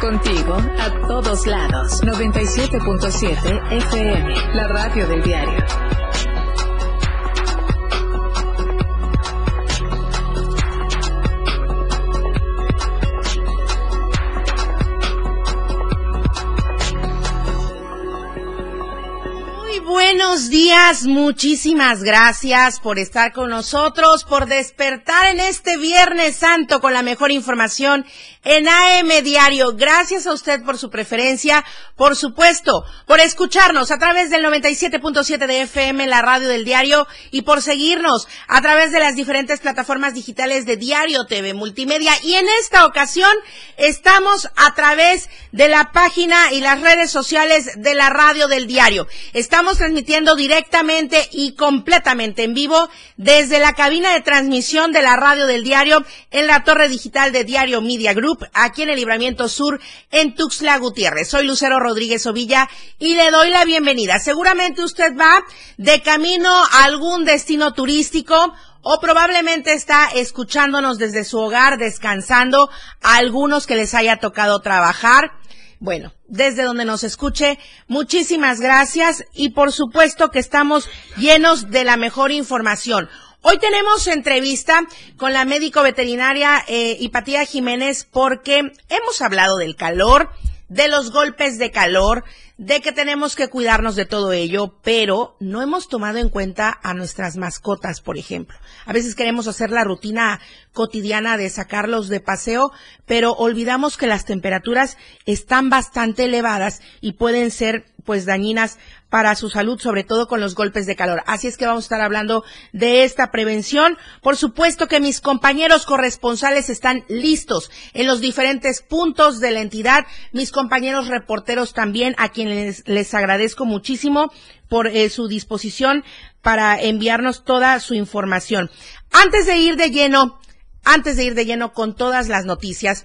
Contigo a todos lados. 97.7 FM, la radio del diario. Muy buenos días, muchísimas gracias por estar con nosotros, por despertar en este Viernes Santo con la mejor información en AM Diario. Gracias a usted por su preferencia, por supuesto, por escucharnos a través del 97.7 de FM, la radio del diario, y por seguirnos a través de las diferentes plataformas digitales de Diario TV Multimedia. Y en esta ocasión estamos a través de la página y las redes sociales de la radio del diario. Estamos transmitiendo directamente y completamente en vivo desde la cabina de transmisión de la radio del diario en la torre digital de Diario Media Group aquí en el Libramiento Sur, en Tuxtla Gutiérrez. Soy Lucero Rodríguez Ovilla y le doy la bienvenida. Seguramente usted va de camino a algún destino turístico o probablemente está escuchándonos desde su hogar, descansando, a algunos que les haya tocado trabajar. Bueno, desde donde nos escuche, muchísimas gracias y por supuesto que estamos llenos de la mejor información. Hoy tenemos entrevista con la médico veterinaria eh, Hipatía Jiménez porque hemos hablado del calor, de los golpes de calor, de que tenemos que cuidarnos de todo ello, pero no hemos tomado en cuenta a nuestras mascotas, por ejemplo. A veces queremos hacer la rutina cotidiana de sacarlos de paseo, pero olvidamos que las temperaturas están bastante elevadas y pueden ser pues dañinas para su salud, sobre todo con los golpes de calor. Así es que vamos a estar hablando de esta prevención. Por supuesto que mis compañeros corresponsales están listos en los diferentes puntos de la entidad, mis compañeros reporteros también, a quienes les agradezco muchísimo por eh, su disposición para enviarnos toda su información. Antes de ir de lleno, antes de ir de lleno con todas las noticias,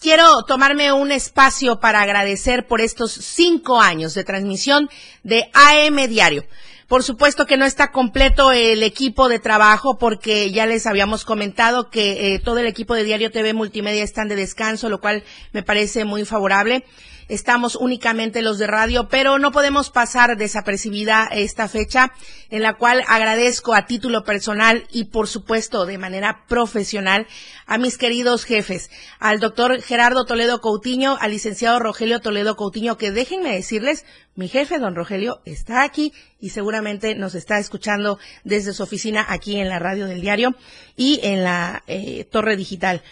quiero tomarme un espacio para agradecer por estos cinco años de transmisión de AM Diario. Por supuesto que no está completo el equipo de trabajo porque ya les habíamos comentado que eh, todo el equipo de Diario TV Multimedia están de descanso, lo cual me parece muy favorable estamos únicamente los de radio, pero no podemos pasar desapercibida esta fecha en la cual agradezco a título personal y por supuesto de manera profesional a mis queridos jefes, al doctor Gerardo Toledo Coutinho, al licenciado Rogelio Toledo Coutinho, que déjenme decirles, mi jefe, don Rogelio, está aquí y seguramente nos está escuchando desde su oficina aquí en la radio del diario y en la eh, torre digital.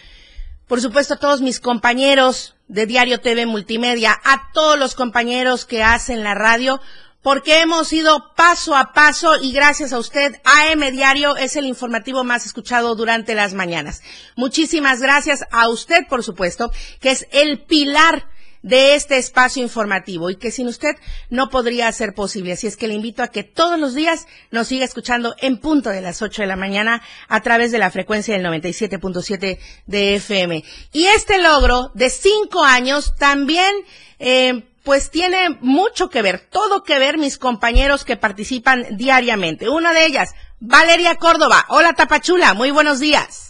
Por supuesto, a todos mis compañeros de Diario TV Multimedia, a todos los compañeros que hacen la radio, porque hemos ido paso a paso y gracias a usted, AM Diario es el informativo más escuchado durante las mañanas. Muchísimas gracias a usted, por supuesto, que es el pilar de este espacio informativo y que sin usted no podría ser posible. Así es que le invito a que todos los días nos siga escuchando en punto de las 8 de la mañana a través de la frecuencia del 97.7 de FM. Y este logro de cinco años también eh, pues tiene mucho que ver, todo que ver mis compañeros que participan diariamente. Una de ellas, Valeria Córdoba. Hola Tapachula, muy buenos días.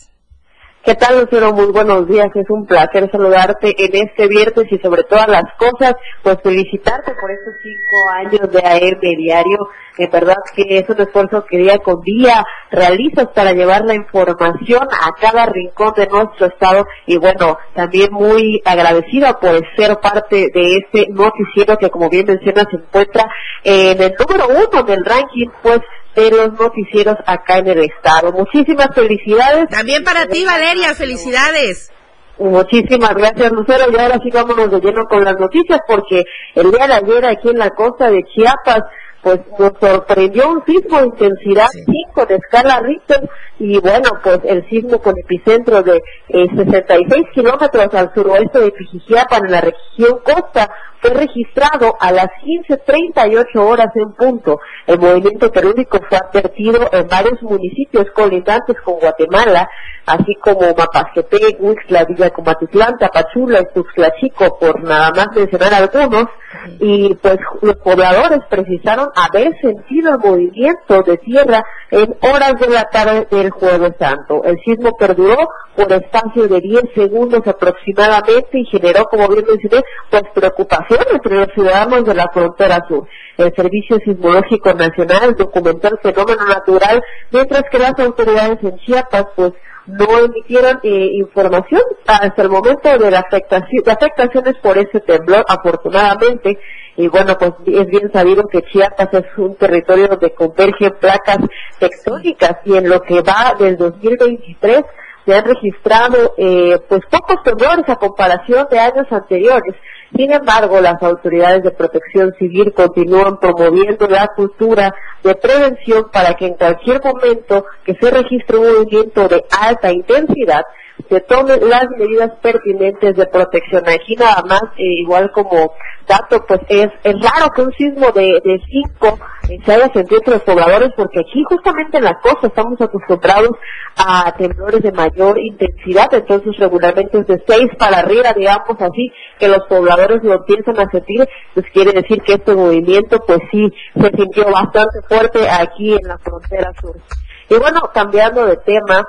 ¿Qué tal, Lucero? Muy buenos días. Es un placer saludarte en este viernes y sobre todas las cosas, pues felicitarte por estos cinco años de AM Diario. De verdad que es un esfuerzo que día con día realizas para llevar la información a cada rincón de nuestro estado y bueno, también muy agradecida por ser parte de este noticiero que como bien mencionas se encuentra en el número uno del ranking, pues de los noticieros acá en el estado. Muchísimas felicidades. También para ti, Valeria, felicidades. Muchísimas gracias, Lucero. Y ahora sí vámonos de lleno con las noticias, porque el día de ayer aquí en la costa de Chiapas pues nos sorprendió un sismo de intensidad 5 de escala Richter y bueno, pues el sismo con epicentro de 66 eh, kilómetros al suroeste de Pijijiapan en la región costa fue registrado a las 15.38 horas en punto. El movimiento telúrico fue advertido en varios municipios colindantes con Guatemala, así como Mapastepec, Huixla, Villa Comatitlán, Tapachula y Tuxtla Chico, por nada más mencionar algunos, y pues los pobladores precisaron haber sentido el movimiento de tierra en horas de la tarde del jueves santo. El sismo perduró por espacio de 10 segundos aproximadamente y generó, como bien mencioné, pues preocupación entre los ciudadanos de la frontera sur. El Servicio Sismológico Nacional documentó el fenómeno natural, mientras que las autoridades en Chiapas, pues, no emitieron eh, información hasta el momento de la afectación, de afectaciones por ese temblor, afortunadamente. Y bueno, pues es bien sabido que Chiapas es un territorio donde convergen placas tectónicas y en lo que va del 2023 se han registrado eh, pues pocos temblores a comparación de años anteriores. Sin embargo, las autoridades de protección civil continúan promoviendo la cultura de prevención para que en cualquier momento que se registre un movimiento de alta intensidad, se tomen las medidas pertinentes de protección. Aquí nada más, eh, igual como dato, pues es, raro que un sismo de, de cinco eh, se haya sentido entre los pobladores, porque aquí justamente en la costa estamos acostumbrados a temblores de mayor intensidad, entonces regularmente es de seis para arriba, digamos así, que los pobladores lo empiezan a sentir, pues quiere decir que este movimiento, pues sí, se sintió bastante fuerte aquí en la frontera sur. Y bueno, cambiando de tema,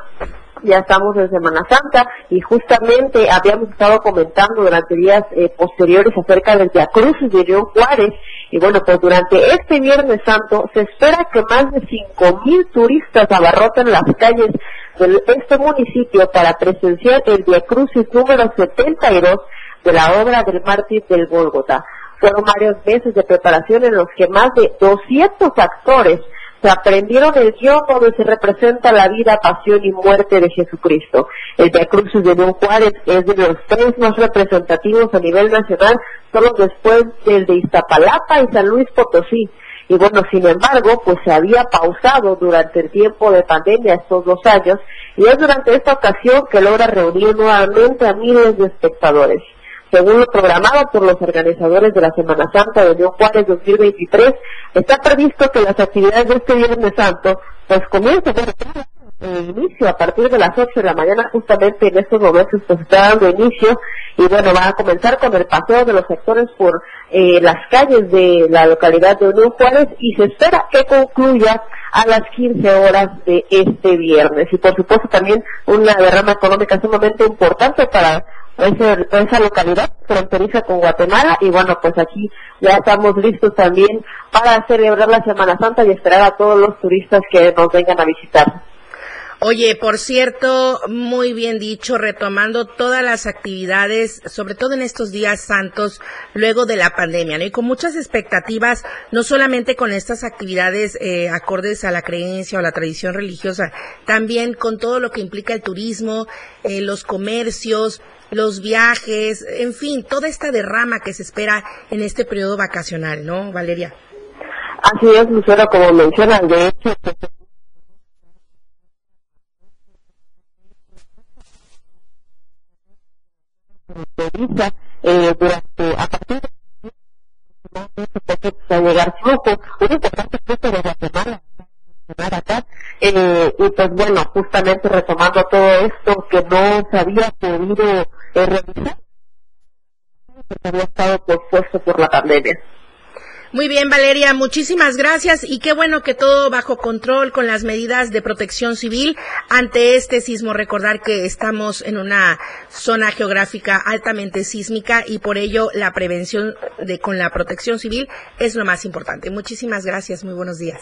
ya estamos en Semana Santa y justamente habíamos estado comentando durante días eh, posteriores acerca del Via Crucis de León Juárez y bueno, pues durante este Viernes Santo se espera que más de cinco mil turistas abarroten las calles de este municipio para presenciar el Via Crucis número 72 de la obra del mártir del Gólgota. Fueron varios meses de preparación en los que más de 200 actores se aprendieron el guion donde se representa la vida, pasión y muerte de Jesucristo. El Via Crucis de León Juárez es de los tres más representativos a nivel nacional, solo después del de Iztapalapa y San Luis Potosí. Y bueno, sin embargo, pues se había pausado durante el tiempo de pandemia estos dos años, y es durante esta ocasión que logra reunir nuevamente a miles de espectadores. Según lo programado por los organizadores de la Semana Santa de León Juárez 2023, está previsto que las actividades de este Viernes Santo pues comiencen el inicio a partir de las 8 de la mañana, justamente en estos momentos pues está dando inicio y bueno, va a comenzar con el paseo de los sectores por eh, las calles de la localidad de Unión Juárez y se espera que concluya a las 15 horas de este viernes. Y por supuesto también una derrama económica sumamente importante para esa localidad fronteriza con Guatemala y bueno pues aquí ya estamos listos también para celebrar la Semana Santa y esperar a todos los turistas que nos vengan a visitar. Oye, por cierto, muy bien dicho, retomando todas las actividades, sobre todo en estos días santos, luego de la pandemia, ¿no? Y con muchas expectativas, no solamente con estas actividades eh, acordes a la creencia o la tradición religiosa, también con todo lo que implica el turismo, eh, los comercios, los viajes, en fin, toda esta derrama que se espera en este periodo vacacional, ¿no, Valeria? Así es, Lucero, como mencionan, de hecho, eh, durante, a partir de a llegar flujo, un importante flujo de Guatemala acá, eh, y pues bueno, justamente retomando todo esto que no se había podido eh, realizar, porque había estado pospuesto por la pandemia. Muy bien, Valeria, muchísimas gracias y qué bueno que todo bajo control con las medidas de protección civil ante este sismo. Recordar que estamos en una zona geográfica altamente sísmica y por ello la prevención de con la protección civil es lo más importante. Muchísimas gracias, muy buenos días.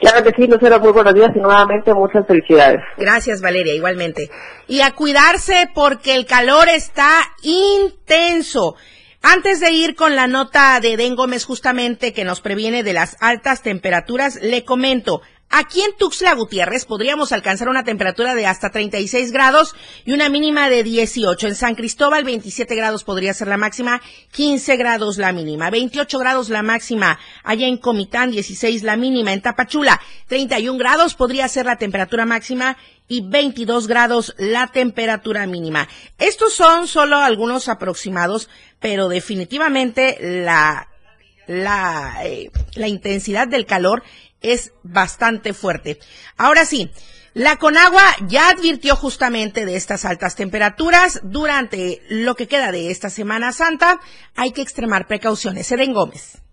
Claro que sí, Lucero, muy buenos días y nuevamente muchas felicidades. Gracias, Valeria, igualmente. Y a cuidarse porque el calor está intenso. Antes de ir con la nota de Den Gómez justamente que nos previene de las altas temperaturas, le comento, Aquí en Tuxtla Gutiérrez podríamos alcanzar una temperatura de hasta 36 grados y una mínima de 18. En San Cristóbal 27 grados podría ser la máxima, 15 grados la mínima, 28 grados la máxima. Allá en Comitán 16 la mínima. En Tapachula 31 grados podría ser la temperatura máxima y 22 grados la temperatura mínima. Estos son solo algunos aproximados, pero definitivamente la la, eh, la intensidad del calor es bastante fuerte. Ahora sí, La Conagua ya advirtió justamente de estas altas temperaturas durante lo que queda de esta Semana Santa. Hay que extremar precauciones. Eden Gómez.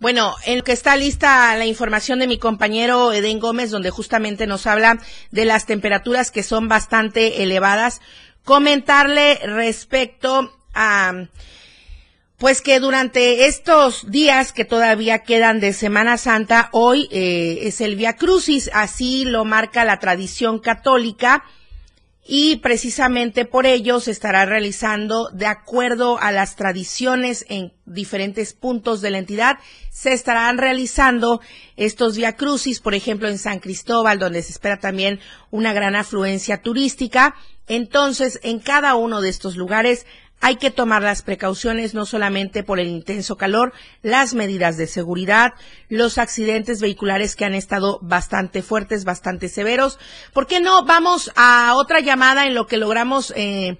Bueno, en lo que está lista la información de mi compañero Eden Gómez, donde justamente nos habla de las temperaturas que son bastante elevadas, comentarle respecto a pues que durante estos días que todavía quedan de Semana Santa, hoy eh, es el Via Crucis, así lo marca la tradición católica y precisamente por ello se estará realizando de acuerdo a las tradiciones en diferentes puntos de la entidad. Se estarán realizando estos via crucis por ejemplo en San Cristóbal donde se espera también una gran afluencia turística. Entonces en cada uno de estos lugares hay que tomar las precauciones no solamente por el intenso calor, las medidas de seguridad, los accidentes vehiculares que han estado bastante fuertes, bastante severos. ¿Por qué no vamos a otra llamada en lo que logramos eh,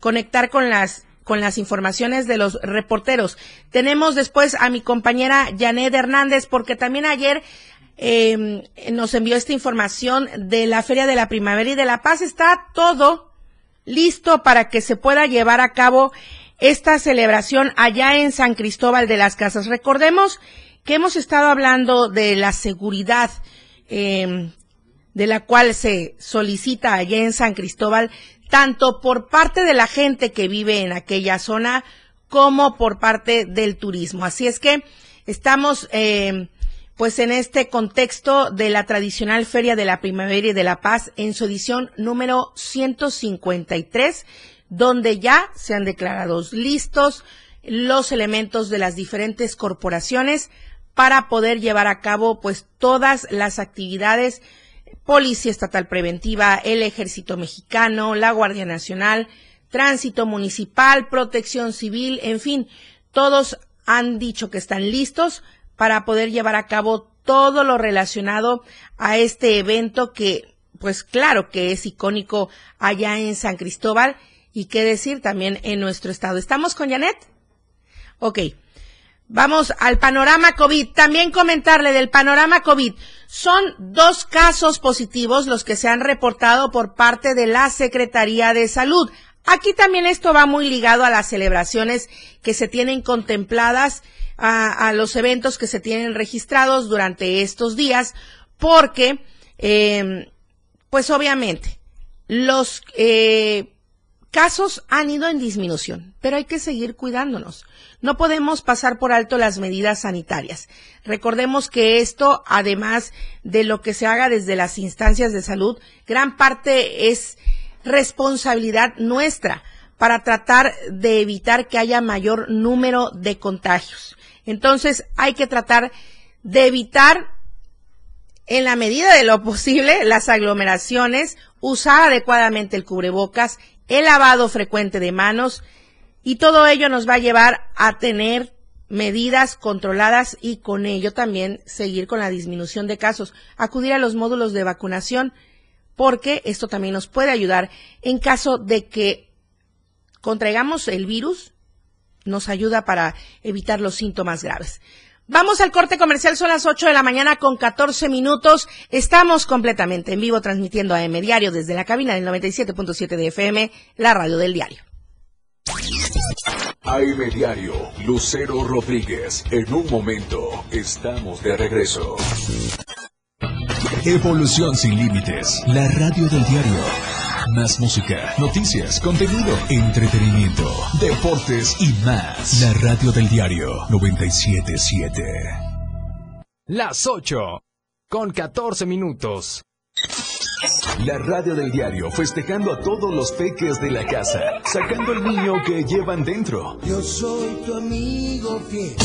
conectar con las con las informaciones de los reporteros? Tenemos después a mi compañera Janet Hernández porque también ayer eh, nos envió esta información de la Feria de la Primavera y de la Paz. Está todo listo para que se pueda llevar a cabo esta celebración allá en San Cristóbal de las Casas. Recordemos que hemos estado hablando de la seguridad em, de la cual se solicita allá en San Cristóbal, tanto por parte de la gente que vive en aquella zona como por parte del turismo. Así es que estamos eh, pues en este contexto de la tradicional Feria de la Primavera y de la Paz en su edición número 153, donde ya se han declarado listos los elementos de las diferentes corporaciones para poder llevar a cabo pues todas las actividades Policía Estatal Preventiva, el Ejército Mexicano, la Guardia Nacional, Tránsito Municipal, Protección Civil, en fin, todos han dicho que están listos para poder llevar a cabo todo lo relacionado a este evento que, pues claro que es icónico allá en San Cristóbal y qué decir también en nuestro estado. ¿Estamos con Janet? Ok. Vamos al panorama COVID. También comentarle del panorama COVID. Son dos casos positivos los que se han reportado por parte de la Secretaría de Salud. Aquí también esto va muy ligado a las celebraciones que se tienen contempladas a, los eventos que se tienen registrados durante estos días, porque, eh, pues obviamente, los eh, casos han ido en disminución, pero hay que seguir cuidándonos. No podemos pasar por alto las medidas sanitarias. Recordemos que esto, además de lo que se haga desde las instancias de salud, gran parte es responsabilidad nuestra para tratar de evitar que haya mayor número de contagios. Entonces hay que tratar de evitar en la medida de lo posible las aglomeraciones, usar adecuadamente el cubrebocas, el lavado frecuente de manos y todo ello nos va a llevar a tener medidas controladas y con ello también seguir con la disminución de casos, acudir a los módulos de vacunación porque esto también nos puede ayudar en caso de que contraigamos el virus nos ayuda para evitar los síntomas graves. Vamos al corte comercial, son las 8 de la mañana con 14 minutos. Estamos completamente en vivo transmitiendo a M Diario desde la cabina del 97.7 de FM, la radio del diario. AM Diario, Lucero Rodríguez. En un momento, estamos de regreso. Evolución sin límites, la radio del diario. Más música, noticias, contenido, entretenimiento, deportes y más. La radio del diario 977. Las 8 con 14 minutos. La radio del diario festejando a todos los peques de la casa, sacando el niño que llevan dentro. Yo soy tu amigo fiel.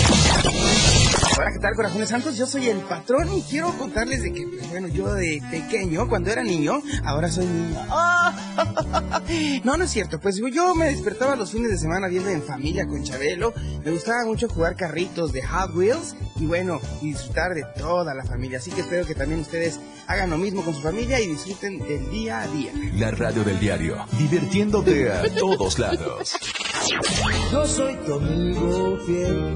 Ahora que tal, corazones santos? Yo soy el patrón y quiero contarles de que, pues, bueno, yo de pequeño, cuando era niño, ahora soy niño. No, no es cierto. Pues yo me despertaba los fines de semana viendo en familia con Chabelo. Me gustaba mucho jugar carritos de Hot Wheels y bueno, disfrutar de toda la familia. Así que espero que también ustedes hagan lo mismo con su familia y disfruten del día a día. La radio del diario, divirtiéndote a todos lados. Yo soy tu amigo fiel.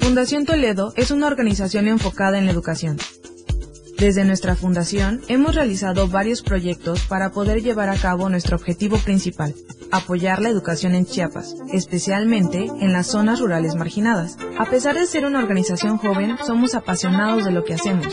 Fundación Toledo es una organización enfocada en la educación. Desde nuestra fundación hemos realizado varios proyectos para poder llevar a cabo nuestro objetivo principal, apoyar la educación en Chiapas, especialmente en las zonas rurales marginadas. A pesar de ser una organización joven, somos apasionados de lo que hacemos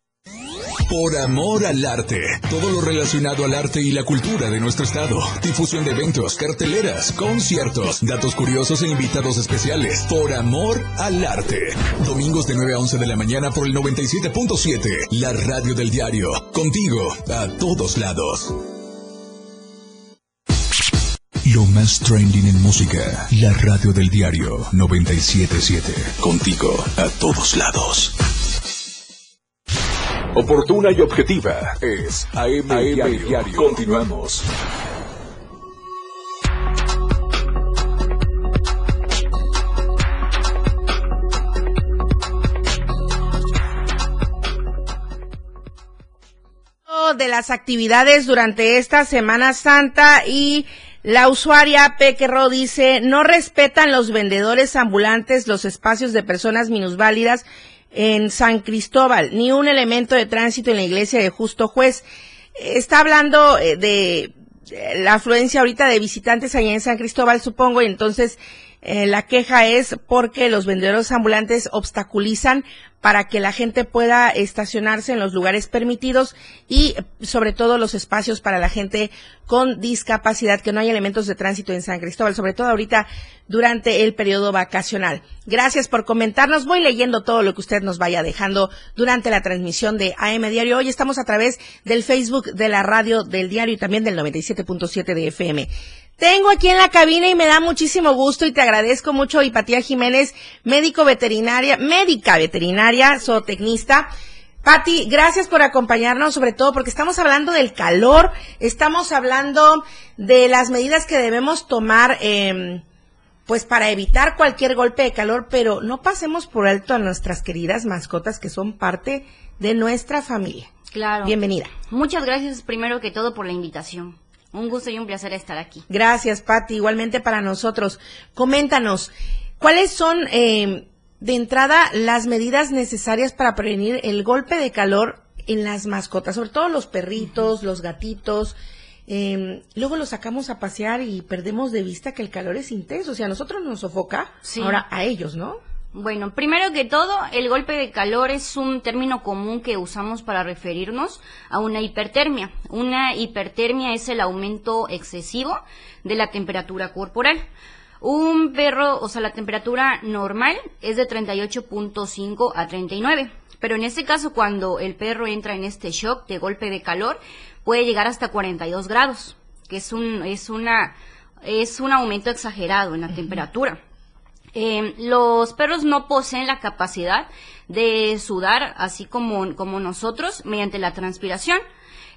Por amor al arte. Todo lo relacionado al arte y la cultura de nuestro estado. Difusión de eventos, carteleras, conciertos, datos curiosos e invitados especiales. Por amor al arte. Domingos de 9 a 11 de la mañana por el 97.7. La radio del diario. Contigo a todos lados. Lo más trending en música. La radio del diario 977. Contigo a todos lados. Oportuna y objetiva es AM, Diario. Continuamos. de las actividades durante esta Semana Santa y la usuaria Pequerro dice, no respetan los vendedores ambulantes los espacios de personas minusválidas en San Cristóbal, ni un elemento de tránsito en la iglesia de Justo Juez. Está hablando eh, de la afluencia ahorita de visitantes allá en San Cristóbal, supongo, y entonces eh, la queja es porque los vendedores ambulantes obstaculizan para que la gente pueda estacionarse en los lugares permitidos y sobre todo los espacios para la gente con discapacidad, que no hay elementos de tránsito en San Cristóbal, sobre todo ahorita durante el periodo vacacional. Gracias por comentarnos. Voy leyendo todo lo que usted nos vaya dejando durante la transmisión de AM Diario. Hoy estamos a través del Facebook de la radio del diario y también del 97.7 de FM. Tengo aquí en la cabina y me da muchísimo gusto y te agradezco mucho, Hipatía Jiménez, médico veterinaria, médica veterinaria, zootecnista. Pati, gracias por acompañarnos, sobre todo porque estamos hablando del calor, estamos hablando de las medidas que debemos tomar, eh, pues para evitar cualquier golpe de calor, pero no pasemos por alto a nuestras queridas mascotas que son parte de nuestra familia. Claro. Bienvenida. Muchas gracias primero que todo por la invitación. Un gusto y un placer estar aquí. Gracias, Patti. Igualmente para nosotros. Coméntanos, ¿cuáles son eh, de entrada las medidas necesarias para prevenir el golpe de calor en las mascotas, sobre todo los perritos, los gatitos? eh, luego lo sacamos a pasear y perdemos de vista que el calor es intenso. O sea, a nosotros nos sofoca, Sí. ahora a ellos, ¿no? Bueno, primero que todo, el golpe de calor es un término común que usamos para referirnos a una hipertermia. Una hipertermia es el aumento excesivo de la temperatura corporal. Un perro, o sea, la temperatura normal es de 38.5 a 39. Pero en este caso, cuando el perro entra en este shock de golpe de calor, puede llegar hasta 42 grados, que es un, es una, es un aumento exagerado en la temperatura. Eh, los perros no poseen la capacidad de sudar así como, como nosotros mediante la transpiración.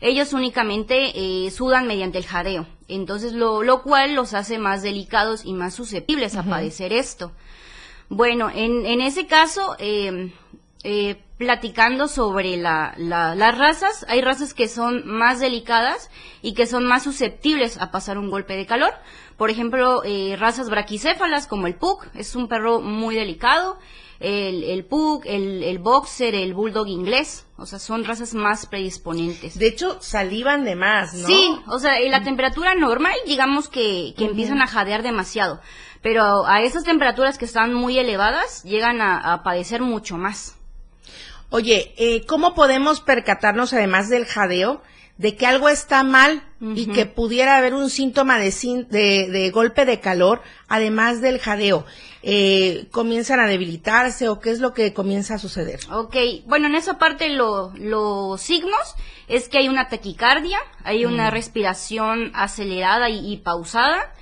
Ellos únicamente eh, sudan mediante el jadeo, entonces lo, lo cual los hace más delicados y más susceptibles a padecer esto. Bueno, en, en ese caso, eh, eh, platicando sobre la, la- las razas, hay razas que son más delicadas y que son más susceptibles a pasar un golpe de calor. Por ejemplo, eh, razas braquicéfalas como el Pug, es un perro muy delicado. El, el Pug, el, el Boxer, el Bulldog inglés, o sea, son razas más predisponentes. De hecho, salivan de más, ¿no? Sí, o sea, en la temperatura normal, digamos que, que empiezan a jadear demasiado. Pero a esas temperaturas que están muy elevadas, llegan a, a padecer mucho más. Oye, eh, ¿cómo podemos percatarnos, además del jadeo, de que algo está mal y que pudiera haber un síntoma de, de, de golpe de calor, además del jadeo? Eh, ¿Comienzan a debilitarse o qué es lo que comienza a suceder? Ok, bueno, en esa parte lo- los signos es que hay una taquicardia, hay una respiración acelerada y, y pausada,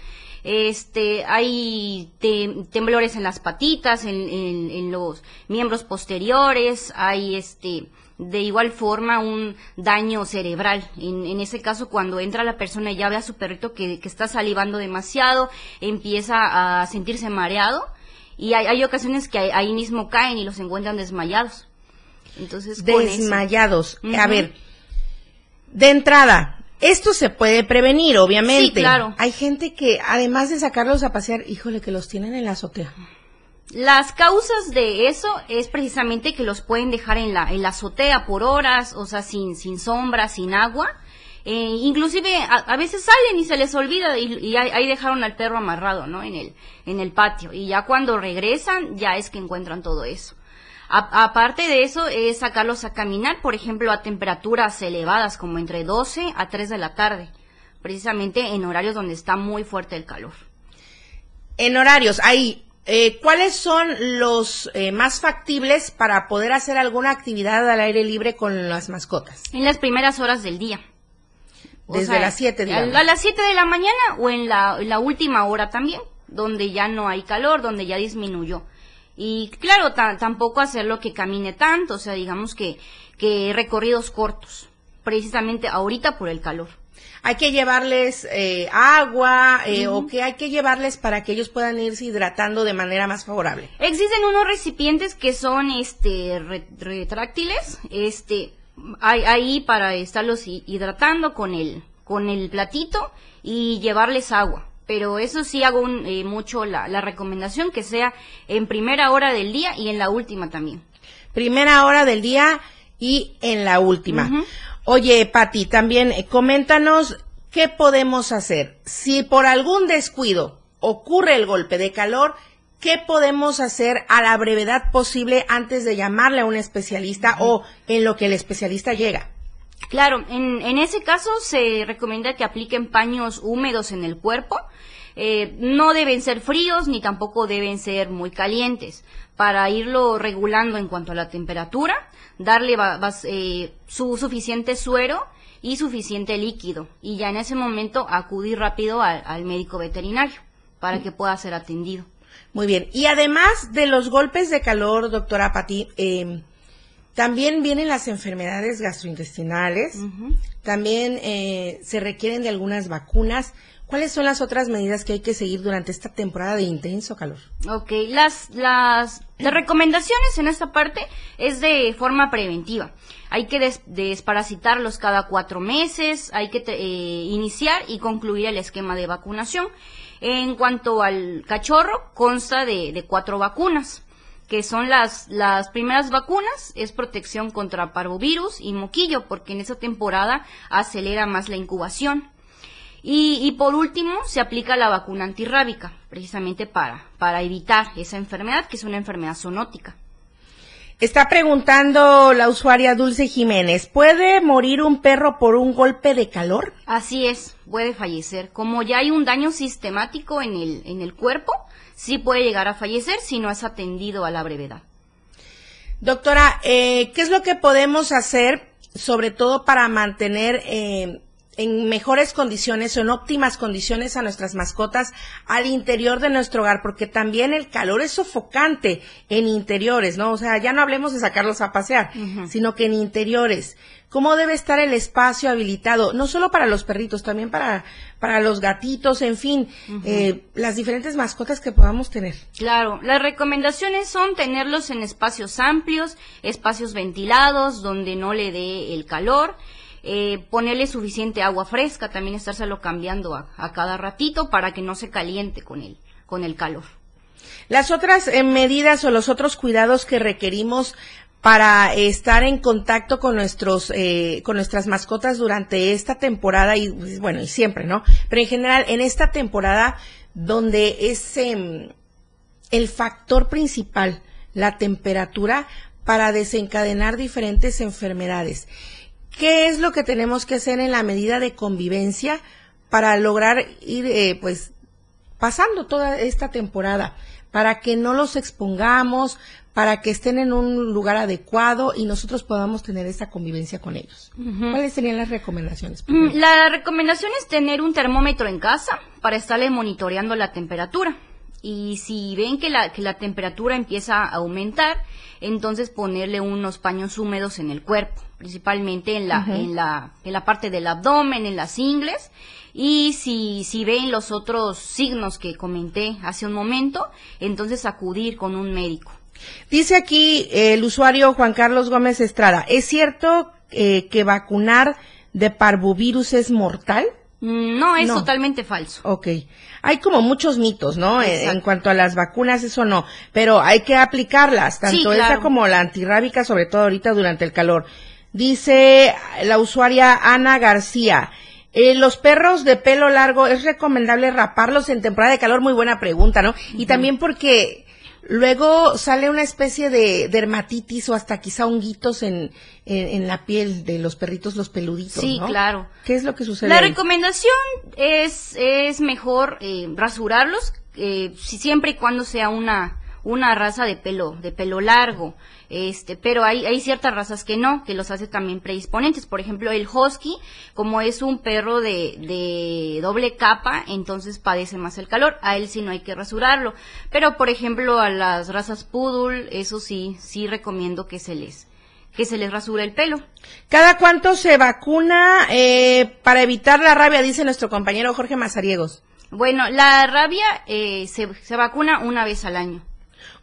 este, hay te- temblores en las patitas, en, en- en los miembros posteriores, hay este, de igual forma un daño cerebral. En, en ese caso, cuando entra la persona y ya ve a su perrito que, que está salivando demasiado, empieza a sentirse mareado y hay, hay ocasiones que ahí- mismo caen y los encuentran desmayados. Entonces, Desmayados. A ver, de entrada, esto se puede prevenir, obviamente. Sí, claro. Hay gente que, además de sacarlos a pasear, híjole, que los tienen en la azotea. Las causas de eso es precisamente que los pueden dejar en la, en la azotea por horas, o sea, sin, sin sombra, sin agua. Eh, inclusive a, a veces salen y se les olvida y, y ahí, ahí dejaron al perro amarrado, ¿no? En el, en el patio. Y ya cuando regresan, ya es que encuentran todo eso. A- aparte de eso, es sacarlos a caminar, por ejemplo, a temperaturas elevadas, como entre 12 a 3 de la tarde. Precisamente en horarios donde está muy fuerte el calor. En horarios, ahí, eh, ¿cuáles son los eh, más factibles para poder hacer alguna actividad al aire libre con las mascotas? En las primeras horas del día. O Desde sea, las 7, a, digamos. a las 7 de la mañana o en la, en la última hora también, donde ya no hay calor, donde ya disminuyó. Y claro, ta- tampoco hacerlo que camine tanto, o sea, digamos que, que recorridos cortos, precisamente ahorita por el calor. Hay que llevarles eh, agua eh, o que hay que llevarles para que ellos puedan irse hidratando de manera más favorable. Existen unos recipientes que son este re- retráctiles, este hay ahí para estarlos hi- hidratando con el con el platito y llevarles agua. Pero eso sí hago un- eh, mucho la, la recomendación que sea en primera hora del día y en la última también. Primera hora del día y en la última. Oye, Pati, también eh, coméntanos qué podemos hacer. Si por algún descuido ocurre el golpe de calor, ¿qué podemos hacer a la brevedad posible antes de llamarle a un especialista o en lo que el especialista llega? Claro, en, en ese caso se recomienda que apliquen paños húmedos en el cuerpo. Eh, no deben ser fríos ni tampoco deben ser muy calientes para irlo regulando en cuanto a la temperatura, darle eh, su suficiente suero y suficiente líquido y ya en ese momento acudir rápido al, al médico veterinario para que pueda ser atendido. Muy bien. Y además de los golpes de calor, doctora Pati, eh, también vienen las enfermedades gastrointestinales, también eh, se requieren de algunas vacunas. ¿Cuáles son las otras medidas que hay que seguir durante esta temporada de intenso calor? Ok, las, las, las recomendaciones en esta parte es de forma preventiva. Hay que des- desparasitarlos cada cuatro meses, hay que te- eh, iniciar y concluir el esquema de vacunación. En cuanto al cachorro, consta de, de cuatro vacunas, que son las, las primeras vacunas, es protección contra parvovirus y moquillo, porque en esa temporada acelera más la incubación. Y, y por último, se aplica la vacuna antirrábica, precisamente para, para evitar esa enfermedad, que es una enfermedad zoonótica. Está preguntando la usuaria Dulce Jiménez, ¿puede morir un perro por un golpe de calor? Así es, puede fallecer. Como ya hay un daño sistemático en el, en el cuerpo, sí puede llegar a fallecer si no es atendido a la brevedad. Doctora, eh, ¿qué es lo que podemos hacer, sobre todo para mantener eh, en mejores condiciones o en óptimas condiciones a nuestras mascotas al interior de nuestro hogar, porque también el calor es sofocante en interiores, ¿no? O sea, ya no hablemos de sacarlos a pasear, sino que en interiores. ¿Cómo debe estar el espacio habilitado? No solo para los perritos, también para, para los gatitos, en fin, eh, las diferentes mascotas que podamos tener. Claro, las recomendaciones son tenerlos en espacios amplios, espacios ventilados, donde no le dé el calor, eh, ponerle suficiente agua fresca, también estárselo cambiando a, cada ratito para que no se caliente con el, con el calor. Las otras eh, medidas o los otros cuidados que requerimos para estar en contacto con nuestros eh, con nuestras mascotas durante esta temporada y bueno y siempre no pero en general en esta temporada donde es em, el factor principal la temperatura para desencadenar diferentes enfermedades ¿Qué es lo que tenemos que hacer en la medida de convivencia para lograr ir, eh, pues, pasando toda esta temporada? Para que no los expongamos, para que estén en un lugar adecuado y nosotros podamos tener esa convivencia con ellos. ¿Cuáles serían las recomendaciones? Mm, la recomendación es tener un termómetro en casa para estarle monitoreando la temperatura. Y si ven que la, que la temperatura empieza a aumentar, entonces ponerle unos paños húmedos en el cuerpo principalmente en la, en la, en la parte del abdomen, en las ingles. Y si, si ven los otros signos que comenté hace un momento, entonces acudir con un médico. Dice aquí el usuario Juan Carlos Gómez Estrada, ¿es cierto eh, que vacunar de parvovirus es mortal? Mm, no, es totalmente falso. Ok. Hay como muchos mitos, ¿no? Eh, en cuanto a las vacunas, eso no. Pero hay que aplicarlas, tanto esta como la antirrábica, sobre todo ahorita durante el calor. Dice la usuaria Ana García. Eh, los perros de pelo largo, ¿es recomendable raparlos en temporada de calor? Muy buena pregunta, ¿no? Y también porque luego sale una especie de dermatitis o hasta quizá honguitos en, en, la piel de los perritos, los peluditos, Sí, claro. ¿Qué es lo que sucede? La recomendación es, es mejor eh, rasurarlos, eh, siempre y cuando sea una, una raza de pelo, de pelo largo. Este, pero hay, hay ciertas razas que no, que los hace también predisponentes. Por ejemplo, el husky, como es un perro de, de doble capa, entonces padece más el calor. A él sí no hay que rasurarlo. Pero, por ejemplo, a las razas poodle, eso sí, sí recomiendo que se les, que se les rasure el pelo. ¿Cada cuánto se vacuna eh, para evitar la rabia? Dice nuestro compañero Jorge Mazariegos. Bueno, la rabia eh, se, se vacuna una vez al año.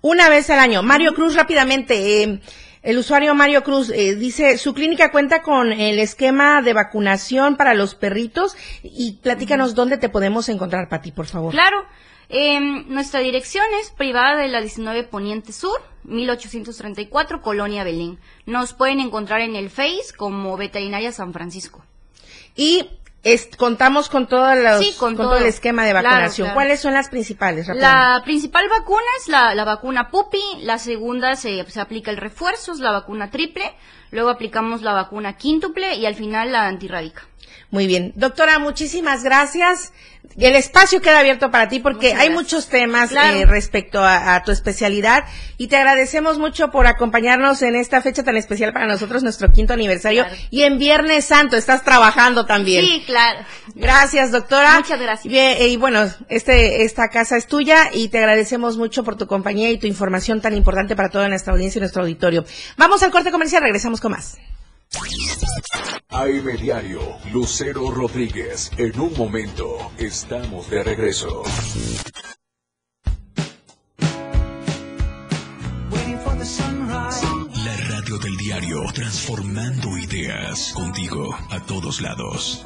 Una vez al año. Mario Cruz, rápidamente. Eh, el usuario Mario Cruz eh, dice, su clínica cuenta con el esquema de vacunación para los perritos y platícanos dónde te podemos encontrar, Pati, por favor. Claro. Eh, nuestra dirección es privada de la 19 Poniente Sur, 1834, Colonia Belén. Nos pueden encontrar en el Face como Veterinaria San Francisco. Y contamos con, todos los, con, todo. el esquema de vacunación. ¿Cuáles son las principales? La principal vacuna es la, la vacuna PUPI, la segunda se, se aplica el refuerzo, es la vacuna triple, luego aplicamos la vacuna quíntuple y al final la antirrábica. Muy bien. Doctora, muchísimas gracias. El espacio queda abierto para ti porque hay muchos temas eh, respecto a, tu especialidad y te agradecemos mucho por acompañarnos en esta fecha tan especial para nosotros, nuestro quinto aniversario. Y en Viernes Santo estás trabajando también. Sí, claro. Gracias, doctora. Muchas gracias. Bien, y bueno, este, esta casa es tuya y te agradecemos mucho por tu compañía y tu información tan importante para toda nuestra audiencia y nuestro auditorio. Vamos al corte comercial, regresamos con más. AM Diario, Lucero Rodríguez. En un momento, estamos de regreso. La radio del diario, transformando ideas contigo a todos lados.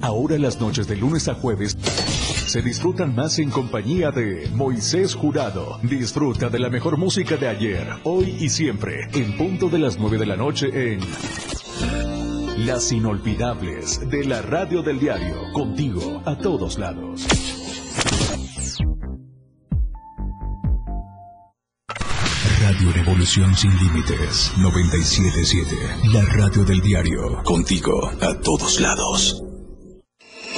Ahora las noches de lunes a jueves se disfrutan más en compañía de Moisés Jurado. Disfruta de la mejor música de ayer, hoy y siempre, en punto de las 9 de la noche en Las Inolvidables de la Radio del Diario, contigo a todos lados. Radio Revolución sin límites, 977, la radio del diario, contigo a todos lados.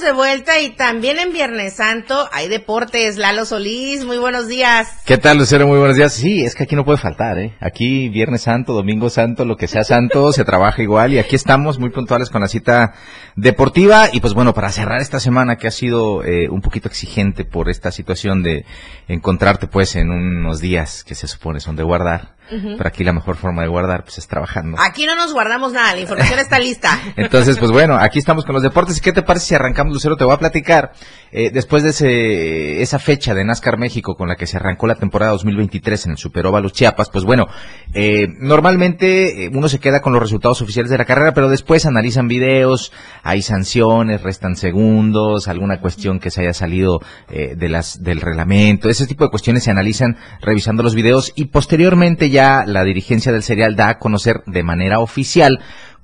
De vuelta y también en Viernes Santo hay deportes. Lalo Solís, muy buenos días. ¿Qué tal, Lucero? Muy buenos días. Sí, es que aquí no puede faltar, ¿eh? Aquí Viernes Santo, Domingo Santo, lo que sea santo, se trabaja igual y aquí estamos muy puntuales con la cita deportiva y pues bueno, para cerrar esta semana que ha sido eh, un poquito exigente por esta situación de encontrarte pues en unos días que se supone son de guardar. Pero aquí la mejor forma de guardar pues es trabajando. Aquí no nos guardamos nada, la información está lista. Entonces, pues bueno, aquí estamos con los deportes. ¿Y qué te parece si arrancamos, Lucero? Te voy a platicar. eh, después de ese, esa fecha de NASCAR México con la que se arrancó la temporada 2023 en el Superóvalo Chiapas, pues bueno, eh, normalmente eh, uno se queda con los resultados oficiales de la carrera, pero después analizan videos, hay sanciones, restan segundos, alguna cuestión que se haya salido eh, de las, del reglamento. Ese tipo de cuestiones se analizan revisando los videos y posteriormente ya la dirigencia del serial da a conocer de manera oficial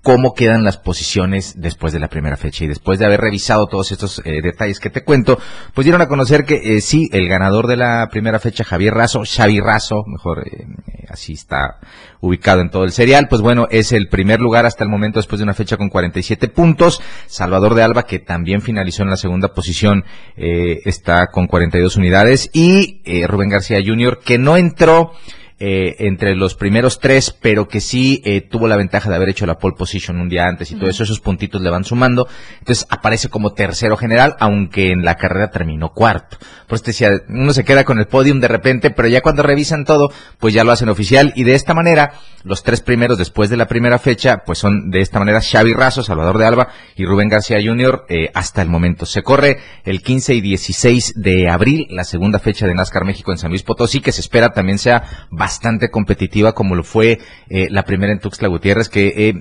cómo quedan las posiciones después de la primera fecha. Y después de haber revisado todos estos eh, detalles que te cuento, pues dieron a conocer que eh, sí, el ganador de la primera fecha, Javier Razo, Xavi Razo, mejor eh, así está ubicado en todo el serial, pues bueno, es el primer lugar hasta el momento después de una fecha con 47 puntos. Salvador de Alba, que también finalizó en la segunda posición, está con 42 unidades. Y Rubén García Jr., que no entró eh, entre los primeros tres, pero que sí eh, tuvo la ventaja de haber hecho la pole position un día antes y todo eso, esos puntitos le van sumando. Entonces aparece como tercero general, aunque en la carrera terminó cuarto. Pues te decía, uno se queda con el podium de repente, pero ya cuando revisan todo, pues ya lo hacen oficial y de esta manera, los tres primeros después de la primera fecha, pues son de esta manera Xavi Razo, Salvador de Alba y Rubén García Jr. eh, hasta el momento. Se corre el 15 y 16 de abril, la segunda fecha de NASCAR México en San Luis Potosí, que se espera también sea bastante competitiva como lo fue eh, la primera en Tuxtla Gutiérrez, que eh,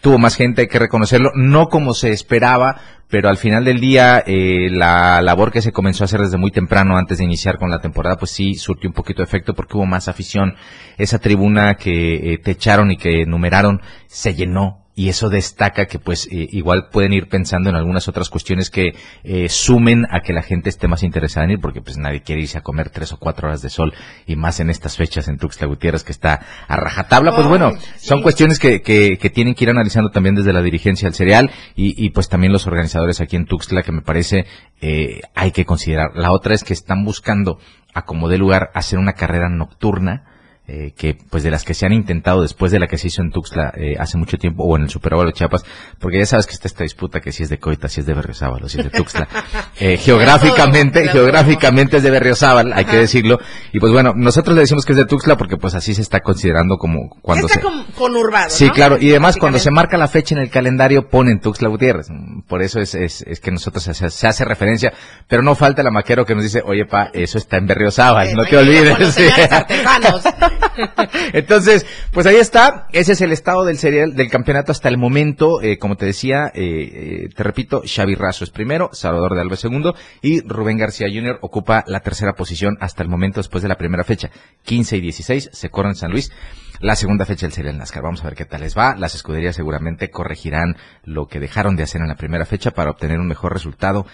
tuvo más gente, hay que reconocerlo, no como se esperaba, pero al final del día eh, la labor que se comenzó a hacer desde muy temprano antes de iniciar con la temporada, pues sí surtió un poquito de efecto porque hubo más afición. Esa tribuna que eh, te echaron y que numeraron se llenó y eso destaca que pues eh, igual pueden ir pensando en algunas otras cuestiones que eh, sumen a que la gente esté más interesada en ir porque pues nadie quiere irse a comer tres o cuatro horas de sol y más en estas fechas en Tuxtla Gutiérrez que está a rajatabla. Pues bueno son cuestiones que, que, que tienen que ir analizando también desde la dirigencia del cereal y, y pues también los organizadores aquí en Tuxtla que me parece eh, hay que considerar. La otra es que están buscando a como de lugar hacer una carrera nocturna eh, que pues de las que se han intentado después de la que se hizo en Tuxtla eh, hace mucho tiempo o en el Super Bowl de Chiapas, porque ya sabes que está esta disputa que si es de Coita, si es de Berriozábal o si es de Tuxtla. Eh, geográficamente, geográficamente es de Berriozábal, hay que decirlo. Y pues bueno, nosotros le decimos que es de Tuxtla porque pues así se está considerando como cuando Está se... con, conurbado, Sí, ¿no? claro. Y además, cuando se marca la fecha en el calendario, ponen Tuxtla Gutiérrez. Por eso es, es, es que nosotros se, hace- se hace referencia. Pero no falta el maquero que nos dice, oye, pa, eso está en Berriozábal, no te olvides. Entonces, pues ahí está. Ese es el estado del serial, del campeonato hasta el momento. Eh, como te decía, eh, eh, te repito, Xavi Razo es primero, Salvador de Alba es segundo y Rubén García Jr. ocupa la tercera posición hasta el momento después de la primera fecha. 15 y 16 se corren en San Luis. La segunda fecha del serial NASCAR. Vamos a ver qué tal les va. Las escuderías seguramente corregirán lo que dejaron de hacer en la primera fecha para obtener un mejor resultado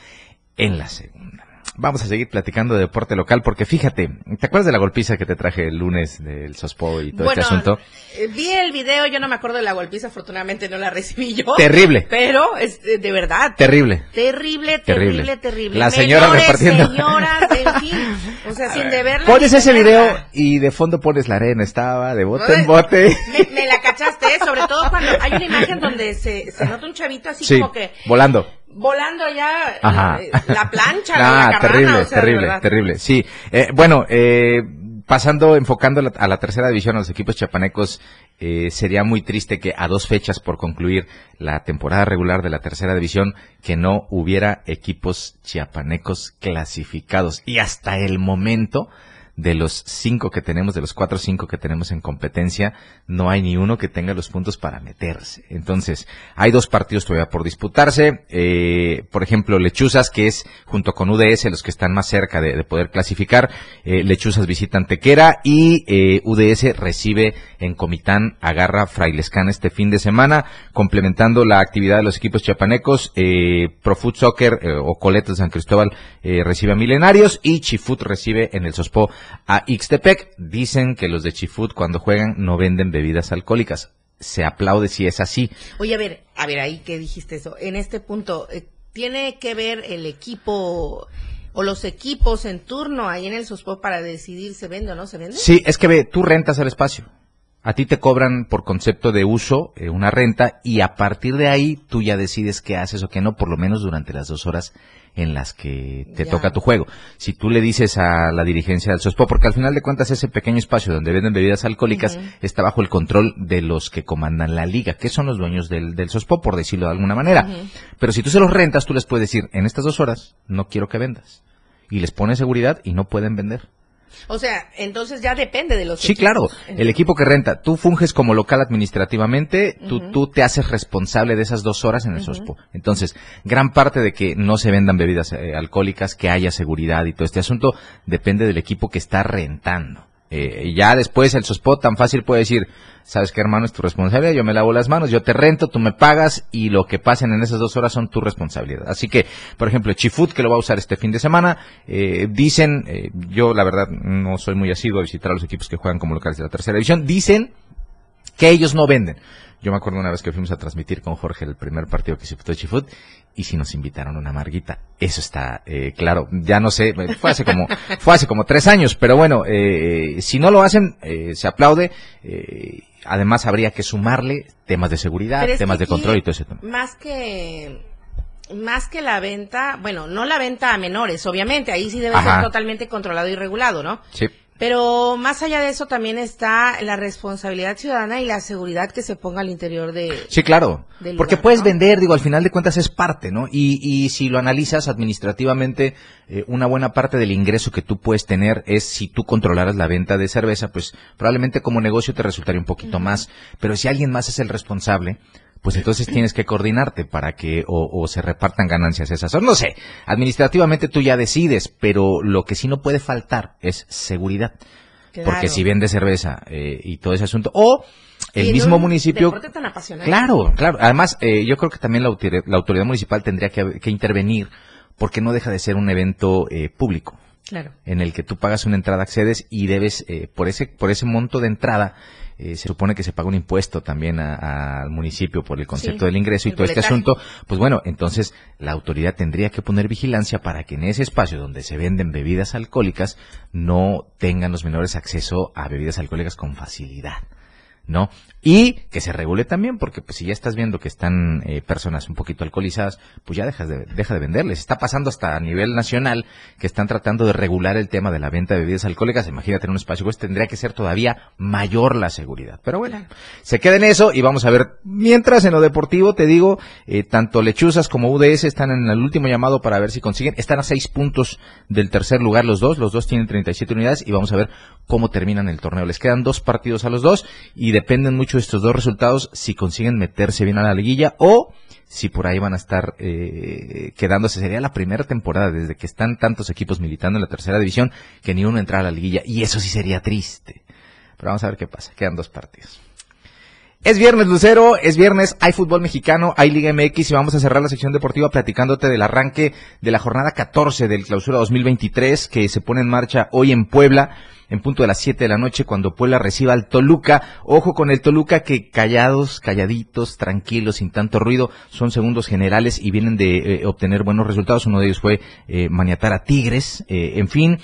en la segunda. Vamos a seguir platicando de deporte local porque fíjate, ¿te acuerdas de la golpiza que te traje el lunes del Sospo y todo Bueno, este asunto? eh, vi el video, yo no me acuerdo de la golpiza, afortunadamente no la recibí yo. Terrible. Pero, es, eh, de verdad. Terrible. Terrible, Terrible. terrible, terrible. La señora Menores, repartiendo. señoras, en fin. O sea, sin deberla. Pones ese video y de fondo pones la arena, estaba de bote en bote. Me, me la cachaste, ¿eh? sobre todo cuando hay una imagen donde se, se nota un chavito así Sí, como que volando. Volando ya Ajá. la, la plancha, Ah, la carrana, terrible, o sea, de terrible, terrible. Sí, Eh, bueno, eh, pasando, enfocando la- a la tercera división, a los equipos chapanecos, eh, sería muy triste que a dos fechas por concluir la temporada regular de la tercera división, que no hubiera equipos chiapanecos clasificados. Y hasta el momento, de los cinco que tenemos, de los cuatro o cinco que tenemos en competencia, no hay ni uno que tenga los puntos para meterse. Entonces, hay dos partidos todavía por disputarse. Eh, por ejemplo, Lechuzas, que es junto con UDS los que están más cerca de, de poder clasificar. Eh, Lechuzas visitan Tequera y eh, UDS recibe en Comitán, agarra Frailescán este fin de semana, complementando la actividad de los equipos chiapanecos. Eh, Profut Soccer eh, o Coletas de San Cristóbal eh, recibe a Milenarios y Chifut recibe en el Sospo a Ixtepec. Dicen que los de Chifut cuando juegan no venden bebidas alcohólicas. Se aplaude si es así. Oye, a ver, a ver, ahí que dijiste eso. En este punto, eh, ¿tiene que ver el equipo o los equipos en turno ahí en el SOSPO para decidir se vende o no se vende? Sí, es que ve, tú rentas el espacio. A ti te cobran por concepto de uso eh, una renta y a partir de ahí tú ya decides qué haces o qué no, por lo menos durante las dos horas en las que te Ya. toca tu juego. Si tú le dices a la dirigencia del SOSPO, porque al final de cuentas ese pequeño espacio donde venden bebidas alcohólicas está bajo el control de los que comandan la liga, que son los dueños del, del SOSPO, por decirlo de alguna manera. Pero si tú se los rentas, tú les puedes decir, en estas dos horas no quiero que vendas. Y les pones seguridad y no pueden vender. O sea, entonces ya depende de los Sí, equipos. claro. El equipo que renta, tú funges como local administrativamente, tú, tú te haces responsable de esas dos horas en el SOSPO. Entonces, gran parte de que no se vendan bebidas eh, alcohólicas, que haya seguridad y todo este asunto, depende del equipo que está rentando. Eh, y ya después el SOSPO tan fácil puede decir, sabes qué hermano, es tu responsabilidad, yo me lavo las manos, yo te rento, tú me pagas y lo que pasen en esas dos horas son tu responsabilidad. Así que, por ejemplo, Chifut, que lo va a usar este fin de semana, eh, dicen, eh, yo la verdad no soy muy asiduo a visitar a los equipos que juegan como locales de la tercera división, dicen que ellos no venden. Yo me acuerdo una vez que fuimos a transmitir con Jorge el primer partido que se disputó Chifut y si nos invitaron una marguita. Eso está eh, claro. Ya no sé, fue hace como fue hace como tres años, pero bueno, eh, si no lo hacen, eh, se aplaude. Eh, además habría que sumarle temas de seguridad, temas de control y todo ese tema. Más que más que la venta, bueno, no la venta a menores, obviamente, ahí sí debe Ajá. ser totalmente controlado y regulado, ¿no? Sí. Pero más allá de eso también está la responsabilidad ciudadana y la seguridad que se ponga al interior de... Sí, claro. Porque puedes ¿no? vender, digo, al final de cuentas es parte, ¿no? Y, y si lo analizas administrativamente, eh, una buena parte del ingreso que tú puedes tener es si tú controlaras la venta de cerveza, pues probablemente como negocio te resultaría un poquito más. Pero si alguien más es el responsable, pues entonces tienes que coordinarte para que o, o se repartan ganancias esas. O no sé, administrativamente tú ya decides, pero lo que sí no puede faltar es seguridad. Claro. Porque si vende cerveza eh, y todo ese asunto, o el mismo un municipio... tan. Claro, claro. Además, eh, yo creo que también la, autoridad- la autoridad municipal tendría que, que intervenir porque no deja de ser un evento eh, público Claro. en el que tú pagas una entrada, accedes y debes, eh, por ese por ese monto de entrada, eh, se supone que se paga un impuesto también al municipio por el concepto Sí, del ingreso y todo este asunto. Pues bueno, entonces la autoridad tendría que poner vigilancia para que en ese espacio donde se venden bebidas alcohólicas no tengan los menores acceso a bebidas alcohólicas con facilidad. ¿no? Y que se regule también, porque pues, si ya estás viendo que están eh, personas un poquito alcoholizadas, pues ya dejas de, deja de venderles. Está pasando hasta a nivel nacional que están tratando de regular el tema de la venta de bebidas alcohólicas. Imagínate en un espacio, pues tendría que ser todavía mayor la seguridad. Pero bueno, se queda en eso y vamos a ver. Mientras en lo deportivo, te digo, eh, tanto Lechuzas como UDS están en el último llamado para ver si consiguen. Están a seis puntos del tercer lugar los dos. Los dos tienen 37 unidades y vamos a ver cómo terminan el torneo. Les quedan dos partidos a los dos y dependen mucho estos dos resultados si consiguen meterse bien a la liguilla o si por ahí van a estar eh, quedándose. Sería la primera temporada desde que están tantos equipos militando en la tercera división que ni uno entra a la liguilla y eso sí sería triste. Pero vamos a ver qué pasa. Quedan dos partidos. Es viernes, Lucero, es viernes, hay fútbol mexicano, hay Liga MX y vamos a cerrar la sección deportiva platicándote del arranque de la jornada 14 del clausura 2023 que se pone en marcha hoy en Puebla en punto de las 7 de la noche cuando Puebla reciba al Toluca. Ojo con el Toluca que callados, calladitos, tranquilos, sin tanto ruido, son segundos generales y vienen de eh, obtener buenos resultados. Uno de ellos fue eh, maniatar a Tigres. Eh, en fin,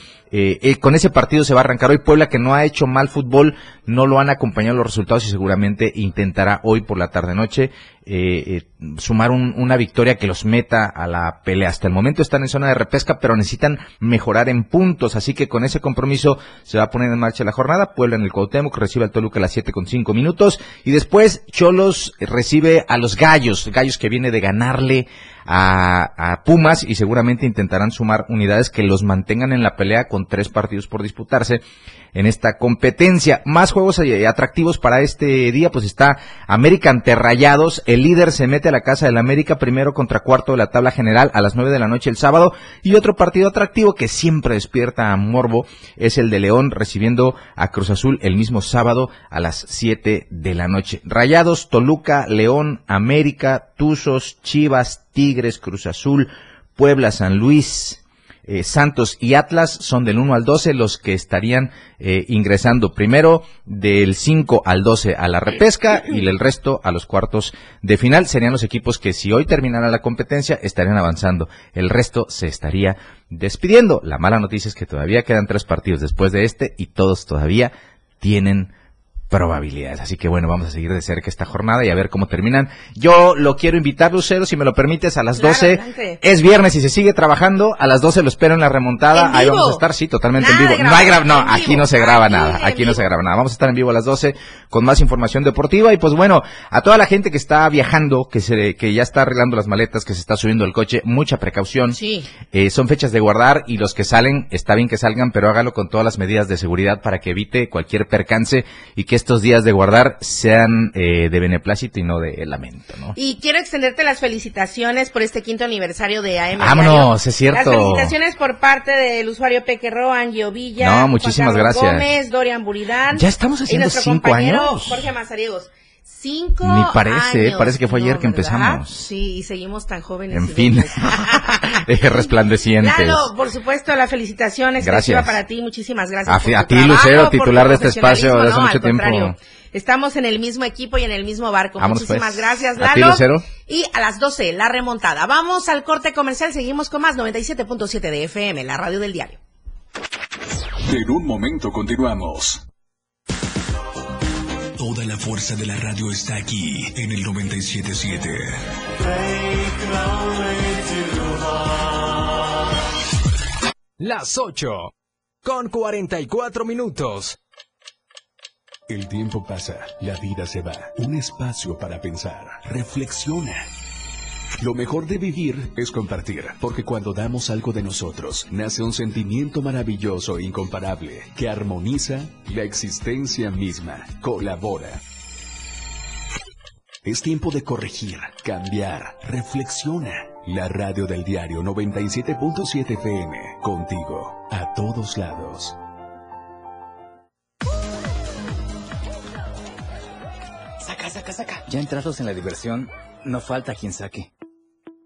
con ese partido se va a arrancar hoy Puebla que no ha hecho mal fútbol, no lo han acompañado los resultados y seguramente intentará hoy por la tarde noche eh, eh, sumar un- una victoria que los meta a la pelea. Hasta el momento están en zona de repesca, pero necesitan mejorar en puntos, así que con ese compromiso se va a poner en marcha la jornada. Puebla en el Cuauhtémoc recibe al Toluca a las 7 con 5 minutos y después Cholos recibe a los Gallos, Gallos que viene de ganarle a, a Pumas y seguramente intentarán sumar unidades que los mantengan en la pelea con tres partidos por disputarse en esta competencia. Más juegos eh, atractivos para este día, pues está América ante Rayados. El líder se mete a la casa del América primero contra cuarto de la tabla general a las nueve de la noche el sábado. Y otro partido atractivo que siempre despierta a Morbo es el de León recibiendo a Cruz Azul el mismo sábado a las siete de la noche. Rayados, Toluca, León, América, Tuzos, Chivas, Tigres, Cruz Azul, Puebla, San Luis, eh, Santos y Atlas son del 1 al 12 los que estarían eh, ingresando primero del 5 al 12 a la repesca y el resto a los cuartos de final. Serían los equipos que si hoy terminara la competencia estarían avanzando. El resto se estaría despidiendo. La mala noticia es que todavía quedan tres partidos después de este y todos todavía tienen probabilidades. Así que bueno, vamos a seguir de cerca esta jornada y a ver cómo terminan. Yo lo quiero invitar, Lucero, si me lo permites, a las Claro, 12. adelante. Es viernes y se sigue trabajando. A las 12 lo espero en la remontada. ¿En Ahí vivo? vamos a estar, sí, totalmente Nada en vivo. No hay gra- no, aquí no se graba Aquí nada. Aquí no se graba nada. Vamos a estar en vivo a las 12 con más información deportiva. Y pues bueno, a toda la gente que está viajando, que se, que ya está arreglando las maletas, que se está subiendo al coche, mucha precaución. Sí. Eh, son fechas de guardar y los que salen, está bien que salgan, pero hágalo con todas las medidas de seguridad para que evite cualquier percance y que estos días de guardar sean eh, de beneplácito y no de lamento, ¿no? Y quiero extenderte las felicitaciones por este quinto aniversario de AM. Vámonos, es cierto. Las felicitaciones por parte del usuario Pequerro, Angie Ovilla. No, Juan muchísimas Carlos gracias. Gómez, Dorian Buridán. Ya estamos y haciendo nuestro cinco compañero años. Jorge Mazariegos. Cinco Ni parece, años. parece que fue ayer que ¿verdad? empezamos. Sí, y seguimos tan jóvenes. En fin. Eh, resplandecientes. Claro, por supuesto, la felicitación Gracias. para ti. Muchísimas gracias. A, por ti, trabajo, Lucero, titular de este espacio profesionalismo. de hace No, mucho tiempo. contrario. Estamos en el mismo equipo y en el mismo barco. Vámonos, Muchísimas pues. gracias, A ti, Lalo. Lucero. Y a las 12, la remontada. Vamos al corte comercial. Seguimos con más 97.7 de FM, la radio del diario. En un momento continuamos. Toda la fuerza de la radio está aquí en el 977. Las 8 con 44 minutos. El tiempo pasa, la vida se va. Un espacio para pensar. Reflexiona. Lo mejor de vivir es compartir, porque cuando damos algo de nosotros, nace un sentimiento maravilloso e incomparable que armoniza la existencia misma. Colabora. Es tiempo de corregir, cambiar, reflexiona. La radio del diario 97.7 FM, contigo, a todos lados. Saca, saca, saca. Ya entrados en la diversión, no falta quien saque.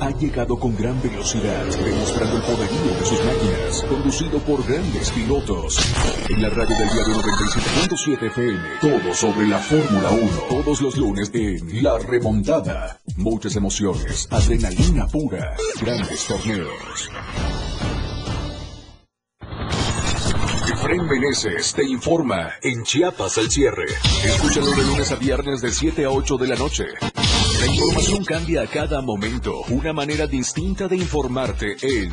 Ha llegado con gran velocidad, demostrando el poderío de sus máquinas, conducido por grandes pilotos. En la radio del diario 97.7 FM, todo sobre la Fórmula 1, todos los lunes en La Remontada. Muchas emociones, adrenalina pura, grandes torneos. Efraín Meneses te informa en Chiapas al cierre. Escúchalo de lunes a viernes de 7 a 8 de la noche. La información cambia a cada momento. Una manera distinta de informarte en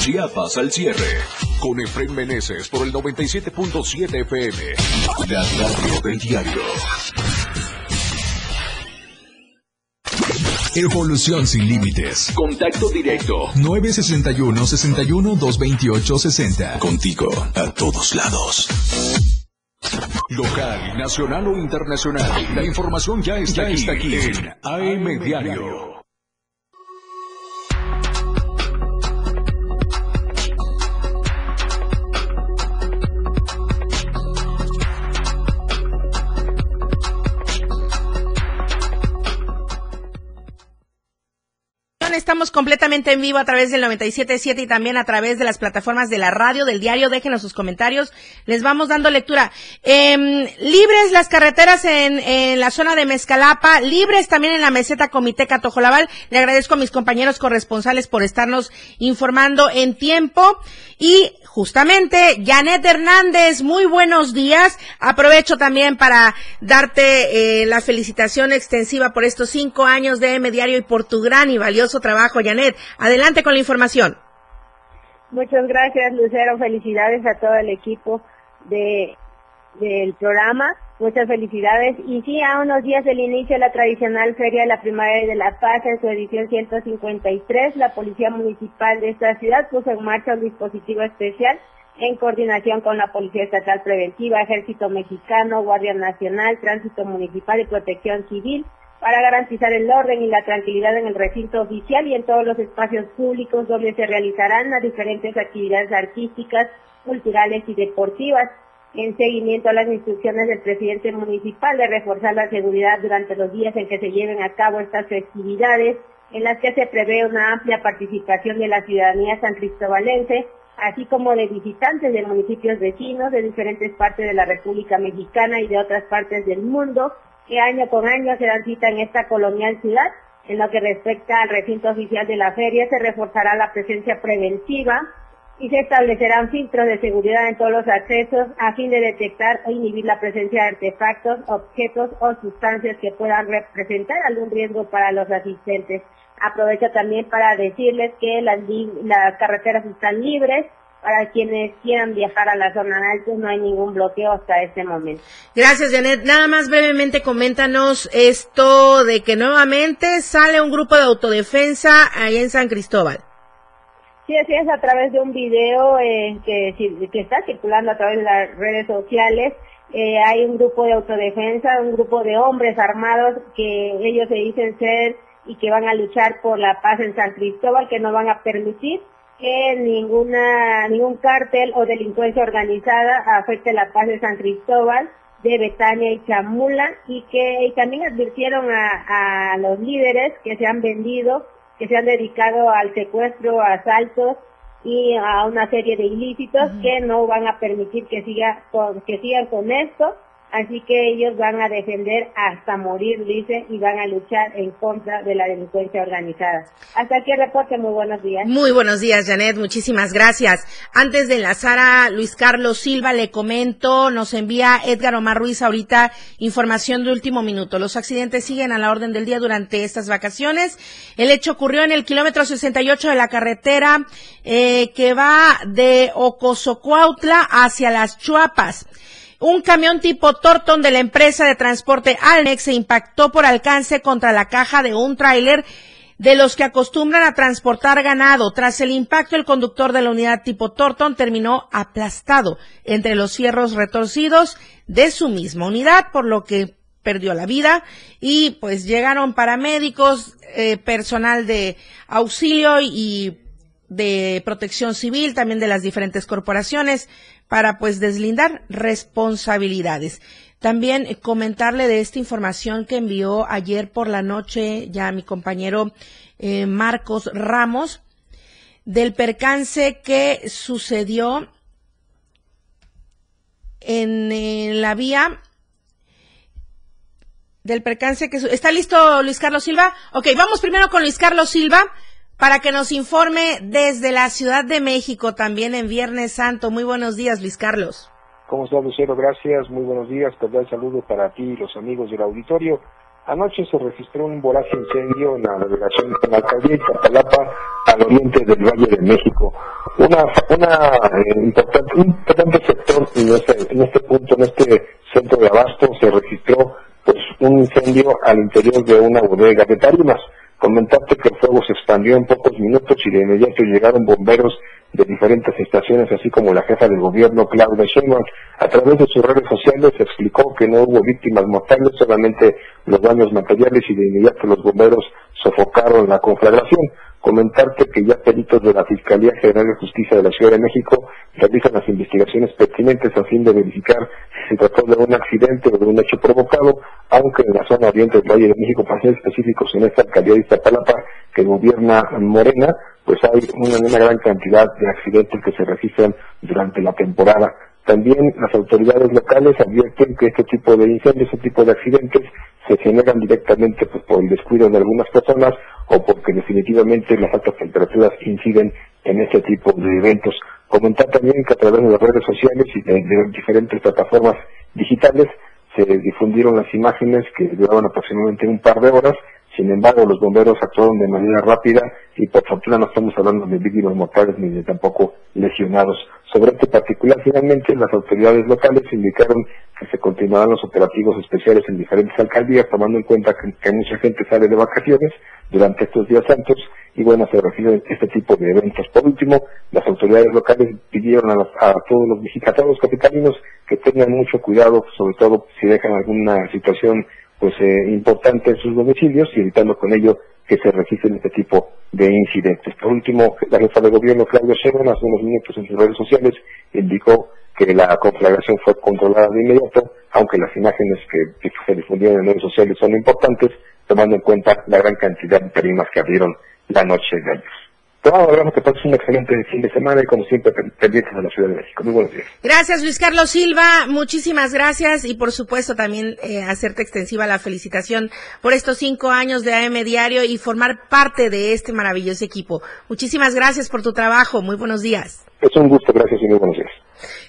Chiapas al cierre. Con Efraín Meneses por el 97.7 FM. La radio del diario. Evolución sin límites. Contacto directo. 961 61 228 60. Contigo a todos lados. Local, nacional o internacional. La información ya está, aquí, está aquí en AM Diario. Estamos completamente en vivo a través del 97.7 y también a través de las plataformas de la radio, del diario. Déjenos sus comentarios. Les vamos dando lectura. Eh, libres las carreteras en, en, la zona de Mezcalapa, libres también en la meseta Comiteca Tojolabal. Le agradezco a mis compañeros corresponsales por estarnos informando en tiempo. Y justamente, Janet Hernández, muy buenos días. Aprovecho también para darte eh, la felicitación extensiva por estos cinco años de M Diario y por tu gran y valioso trabajo, Janet. Adelante con la información. Muchas gracias, Lucero. Felicidades a todo el equipo de del programa. Muchas felicidades. Y sí, a unos días del inicio de la tradicional Feria de la Primavera y de la Paz en su edición 153, la Policía Municipal de esta ciudad puso en marcha un dispositivo especial en coordinación con la Policía Estatal Preventiva, Ejército Mexicano, Guardia Nacional, Tránsito Municipal y Protección Civil para garantizar el orden y la tranquilidad en el recinto oficial y en todos los espacios públicos donde se realizarán las diferentes actividades artísticas, culturales y deportivas en seguimiento a las instrucciones del presidente municipal de reforzar la seguridad durante los días en que se lleven a cabo estas festividades, en las que se prevé una amplia participación de la ciudadanía san cristobalense, así como de visitantes de municipios vecinos de diferentes partes de la República Mexicana y de otras partes del mundo, que año con año se dan cita en esta colonial ciudad. En lo que respecta al recinto oficial de la feria, se reforzará la presencia preventiva y se establecerán filtros de seguridad en todos los accesos a fin de detectar o inhibir la presencia de artefactos, objetos o sustancias que puedan representar algún riesgo para los asistentes. Aprovecho también para decirles que las, carreteras están libres, para quienes quieran viajar a la zona alta no hay ningún bloqueo hasta este momento. Gracias, Janet. Nada más brevemente coméntanos esto de que nuevamente sale un grupo de autodefensa ahí en San Cristóbal. Sí, así es, a través de un video que, está circulando a través de las redes sociales. Eh, hay un grupo de autodefensa, un grupo de hombres armados que ellos se dicen ser y que van a luchar por la paz en San Cristóbal, que no van a permitir que ninguna, ningún cártel o delincuencia organizada afecte la paz de San Cristóbal, de Betania y Chamula, y que también advirtieron a los líderes que se han vendido, que se han dedicado al secuestro, a asaltos y a una serie de ilícitos que no van a permitir que siga con, que sigan con esto Así que ellos van a defender hasta morir, dice, y van a luchar en contra de la delincuencia organizada. Hasta aquí el reporte, muy buenos días. Muy buenos días, Janet, muchísimas gracias. Antes de enlazar a Luis Carlos Silva, le comento, nos envía Edgar Omar Ruiz ahorita información de último minuto. Los accidentes siguen a la orden del día durante estas vacaciones. El hecho ocurrió en el kilómetro 68 de la carretera eh, que va de Ocosocuautla hacia las Chuapas. Un camión tipo Torton de la empresa de transporte Alnex se impactó por alcance contra la caja de un tráiler de los que acostumbran a transportar ganado. Tras el impacto, el conductor de la unidad tipo Torton terminó aplastado entre los fierros retorcidos de su misma unidad, por lo que perdió la vida y pues llegaron paramédicos, eh, personal de auxilio y de protección civil, también de las diferentes corporaciones para pues deslindar responsabilidades. También eh, comentarle de esta información que envió ayer por la noche ya mi compañero eh, Marcos Ramos del percance que sucedió en, la vía del percance que está listo Luis Carlos Silva. Ok, vamos primero con Luis Carlos Silva para que nos informe desde la Ciudad de México también en Viernes Santo. Muy buenos días, Luis Carlos. ¿Cómo estás, Lucero? Gracias. Muy buenos días. Cordial saludo para ti y los amigos del auditorio. Anoche se registró un voraz incendio en la delegación de la alcaldía Iztapalapa, al oriente del Valle de México. Una, una eh, un importante sector en este, en este punto, en este centro de abasto, se registró pues un incendio al interior de una bodega de tarimas. Comentarte que el fuego se expandió en pocos minutos y de inmediato llegaron bomberos de diferentes estaciones, así como la jefa del gobierno, Claudia Sheinbaum. A través de sus redes sociales explicó que no hubo víctimas mortales, solamente los daños materiales y de inmediato los bomberos sofocaron la conflagración. Comentarte que ya peritos de la Fiscalía General de Justicia de la Ciudad de México realizan las investigaciones pertinentes a fin de verificar si se trató de un accidente o de un hecho provocado, aunque en la zona oriente del Valle de México, para ser específicos en esta alcaldía de Iztapalapa que gobierna Morena, pues hay una, una gran cantidad de accidentes que se registran durante la temporada. También las autoridades locales advierten que este tipo de incendios, este tipo de accidentes se generan directamente pues, por el descuido de algunas personas o porque definitivamente las altas temperaturas inciden en este tipo de eventos. Comentar también que a través de las redes sociales y de, diferentes plataformas digitales se difundieron las imágenes que duraban aproximadamente un par de horas sin embargo, los bomberos actuaron de manera rápida y por fortuna no estamos hablando de víctimas mortales ni de tampoco lesionados. Sobre este particular, finalmente, las autoridades locales indicaron que se continuarán los operativos especiales en diferentes alcaldías, tomando en cuenta que, mucha gente sale de vacaciones durante estos días santos y bueno, se refiere a este tipo de eventos. Por último, las autoridades locales pidieron a, a todos los visitados capitalinos que tengan mucho cuidado, sobre todo si dejan alguna situación pues eh, importante en sus domicilios y evitando con ello que se registren este tipo de incidentes. Por último, la jefa de gobierno, Claudio Sheinbaum, hace unos minutos en sus redes sociales, indicó que la conflagración fue controlada de inmediato, aunque las imágenes que, se difundieron en redes sociales son importantes, tomando en cuenta la gran cantidad de tarimas que abrieron la noche de ayer. Abrazo, que pases un excelente fin de semana y como siempre pendientes de la Ciudad de México. Muy buenos días. Gracias, Luis Carlos Silva. Muchísimas gracias y por supuesto también eh, hacerte extensiva la felicitación por estos cinco años de AM Diario y formar parte de este maravilloso equipo. Muchísimas gracias por tu trabajo. Muy buenos días. Es un gusto, gracias y muy buenos días.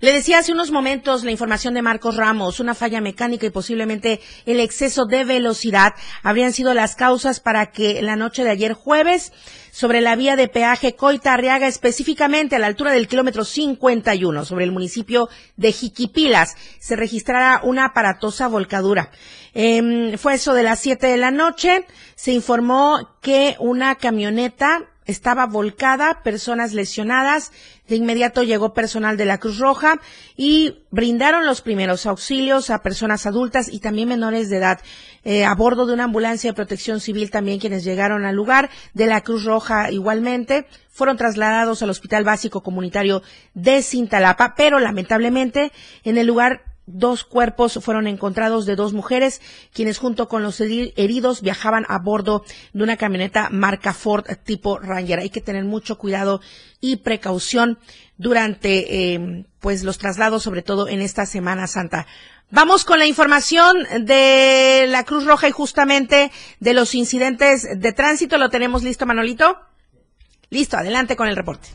Le decía hace unos momentos la información de Marcos Ramos, una falla mecánica y posiblemente el exceso de velocidad habrían sido las causas para que la noche de ayer jueves sobre la vía de peaje Coita Arriaga, específicamente a la altura del kilómetro 51, sobre el municipio de Jiquipilas, se registrara una aparatosa volcadura. Em, fue eso de las 7 de la noche. Se informó que una camioneta estaba volcada, personas lesionadas. De inmediato llegó personal de la Cruz Roja y brindaron los primeros auxilios a personas adultas y también menores de edad. Eh, a bordo de una ambulancia de protección civil también quienes llegaron al lugar, de la Cruz Roja igualmente, fueron trasladados al Hospital Básico Comunitario de Cintalapa, pero lamentablemente en el lugar dos cuerpos fueron encontrados de dos mujeres, quienes junto con los heridos viajaban a bordo de una camioneta marca Ford tipo Ranger. Hay que tener mucho cuidado y precaución durante eh, pues los traslados, sobre todo en esta Semana Santa. Vamos con la información de la Cruz Roja y justamente de los incidentes de tránsito. ¿Lo tenemos listo, Manolito? Listo, adelante con el reporte.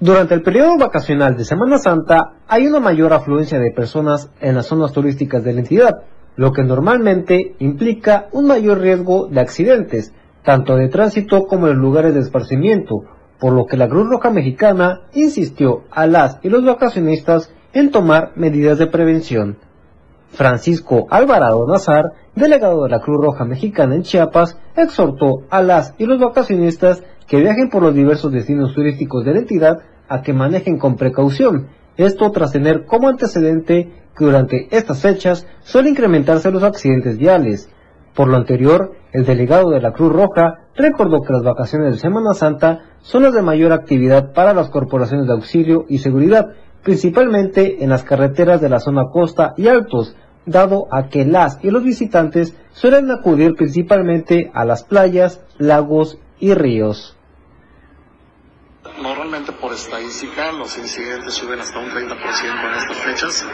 Durante el periodo vacacional de Semana Santa hay una mayor afluencia de personas en las zonas turísticas de la entidad, lo que normalmente implica un mayor riesgo de accidentes, tanto de tránsito como en lugares de esparcimiento, por lo que la Cruz Roja Mexicana insistió a las y los vacacionistas en tomar medidas de prevención. Francisco Alvarado Nazar, delegado de la Cruz Roja Mexicana en Chiapas, exhortó a las y los vacacionistas que viajen por los diversos destinos turísticos de la entidad a que manejen con precaución. Esto tras tener como antecedente que durante estas fechas suelen incrementarse los accidentes viales. Por lo anterior, el delegado de la Cruz Roja recordó que las vacaciones de Semana Santa son las de mayor actividad para las corporaciones de auxilio y seguridad, principalmente en las carreteras de la zona costa y altos, dado a que las y los visitantes suelen acudir principalmente a las playas, lagos y ríos. Normalmente por estadística los incidentes suben hasta un 30% en estas fechas,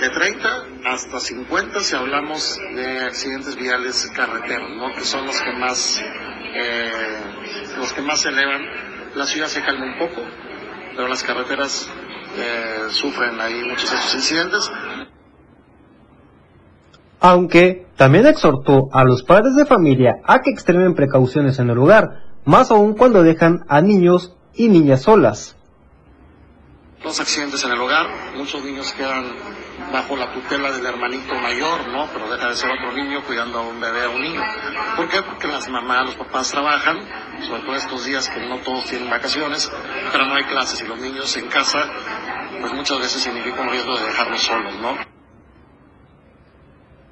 de 30 hasta 50 si hablamos de accidentes viales carreteros, ¿no? que son los que más eh, los que más se elevan. La ciudad se calma un poco, pero las carreteras eh, sufren ahí muchos de esos incidentes. Aunque también exhortó a los padres de familia a que extremen precauciones en el lugar, más aún cuando dejan a niños y niñas solas. Los accidentes en el hogar, muchos niños quedan bajo la tutela del hermanito mayor, ¿no? Pero deja de ser otro niño cuidando a un bebé, a un niño. ¿Por qué? Porque las mamás, los papás trabajan, sobre todo estos días que no todos tienen vacaciones, pero no hay clases y los niños en casa, pues muchas veces significa un riesgo de dejarlos solos, ¿no?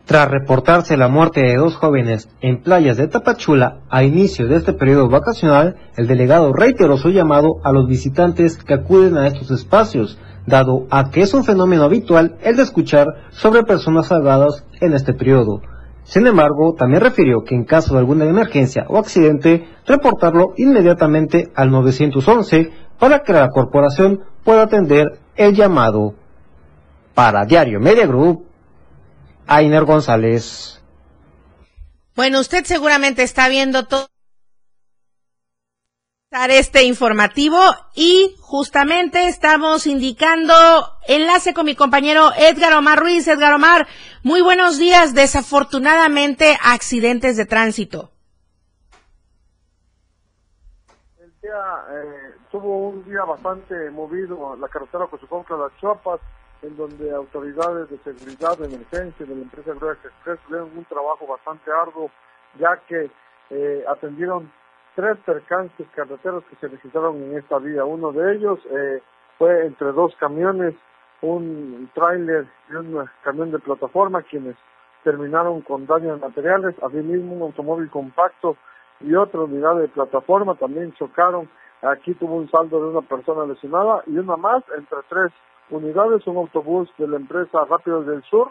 Tras reportarse la muerte de dos jóvenes en playas de Tapachula a inicio de este periodo vacacional, el delegado reiteró su llamado a los visitantes que acuden a estos espacios, dado a que es un fenómeno habitual el de escuchar sobre personas ahogadas en este periodo. Sin embargo, también refirió que en caso de alguna emergencia o accidente, reportarlo inmediatamente al 911 para que la corporación pueda atender el llamado. Para Diario Media Group, Ainer González. Bueno, usted seguramente está viendo todo este informativo y justamente estamos indicando enlace con mi compañero Edgar Omar Ruiz. Edgar Omar, muy buenos días. Desafortunadamente, accidentes de tránsito. El día eh, tuvo un día bastante movido la carretera Cochuconca Las Chiapas en donde autoridades de seguridad de emergencia de la empresa Gruex Express tuvieron un trabajo bastante arduo, ya que eh, atendieron tres percances carreteros que se registraron en esta vía. Uno de ellos eh, fue entre dos camiones, un tráiler y un camión de plataforma, quienes terminaron con daños materiales. Asimismo, un automóvil compacto y otra unidad de plataforma también chocaron. Aquí tuvo un saldo de una persona lesionada y una más entre tres unidades, un autobús de la empresa Rápidos del Sur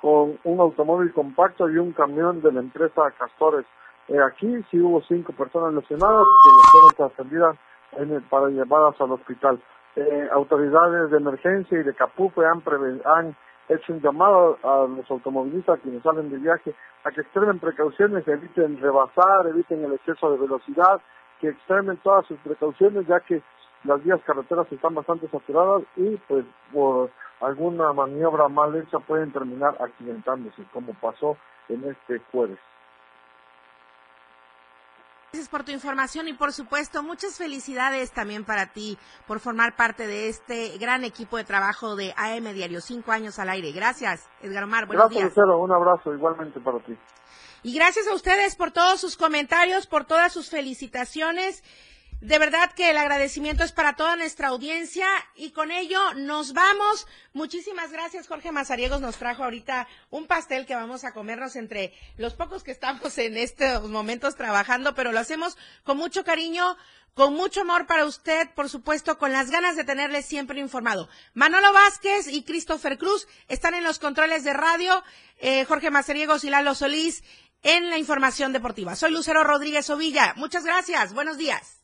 con un automóvil compacto y un camión de la empresa Castores. Eh, aquí sí hubo cinco personas lesionadas que fueron trascendidas en el- para llevadas al hospital. Eh, autoridades de emergencia y de Capufe han, han hecho un llamado a los automovilistas quienes salen de viaje a que extremen precauciones, eviten rebasar, eviten el exceso de velocidad, que extremen todas sus precauciones ya que las vías carreteras están bastante saturadas y pues por alguna maniobra mal hecha pueden terminar accidentándose como pasó en este jueves. Gracias por tu información y por supuesto muchas felicidades también para ti por formar parte de este gran equipo de trabajo de AM Diario, cinco años al aire. Gracias, Edgar Omar. Buenos Gracias, días. Lucero. Un abrazo igualmente para ti. Y gracias a ustedes por todos sus comentarios, por todas sus felicitaciones. De verdad que el agradecimiento es para toda nuestra audiencia y con ello nos vamos. Muchísimas gracias, Jorge Mazariegos nos trajo ahorita un pastel que vamos a comernos entre los pocos que estamos en estos momentos trabajando, pero lo hacemos con mucho cariño, con mucho amor para usted, por supuesto, con las ganas de tenerle siempre informado. Manolo Vázquez y Christopher Cruz están en los controles de radio, eh, Jorge Mazariegos y Lalo Solís en la información deportiva. Soy Lucero Rodríguez Ovilla. Muchas gracias. Buenos días.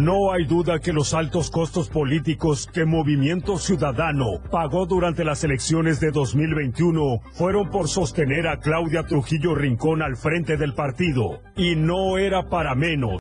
No hay duda que los altos costos políticos que Movimiento Ciudadano pagó durante las elecciones de 2021 fueron por sostener a Claudia Trujillo Rincón al frente del partido. Y no era para menos.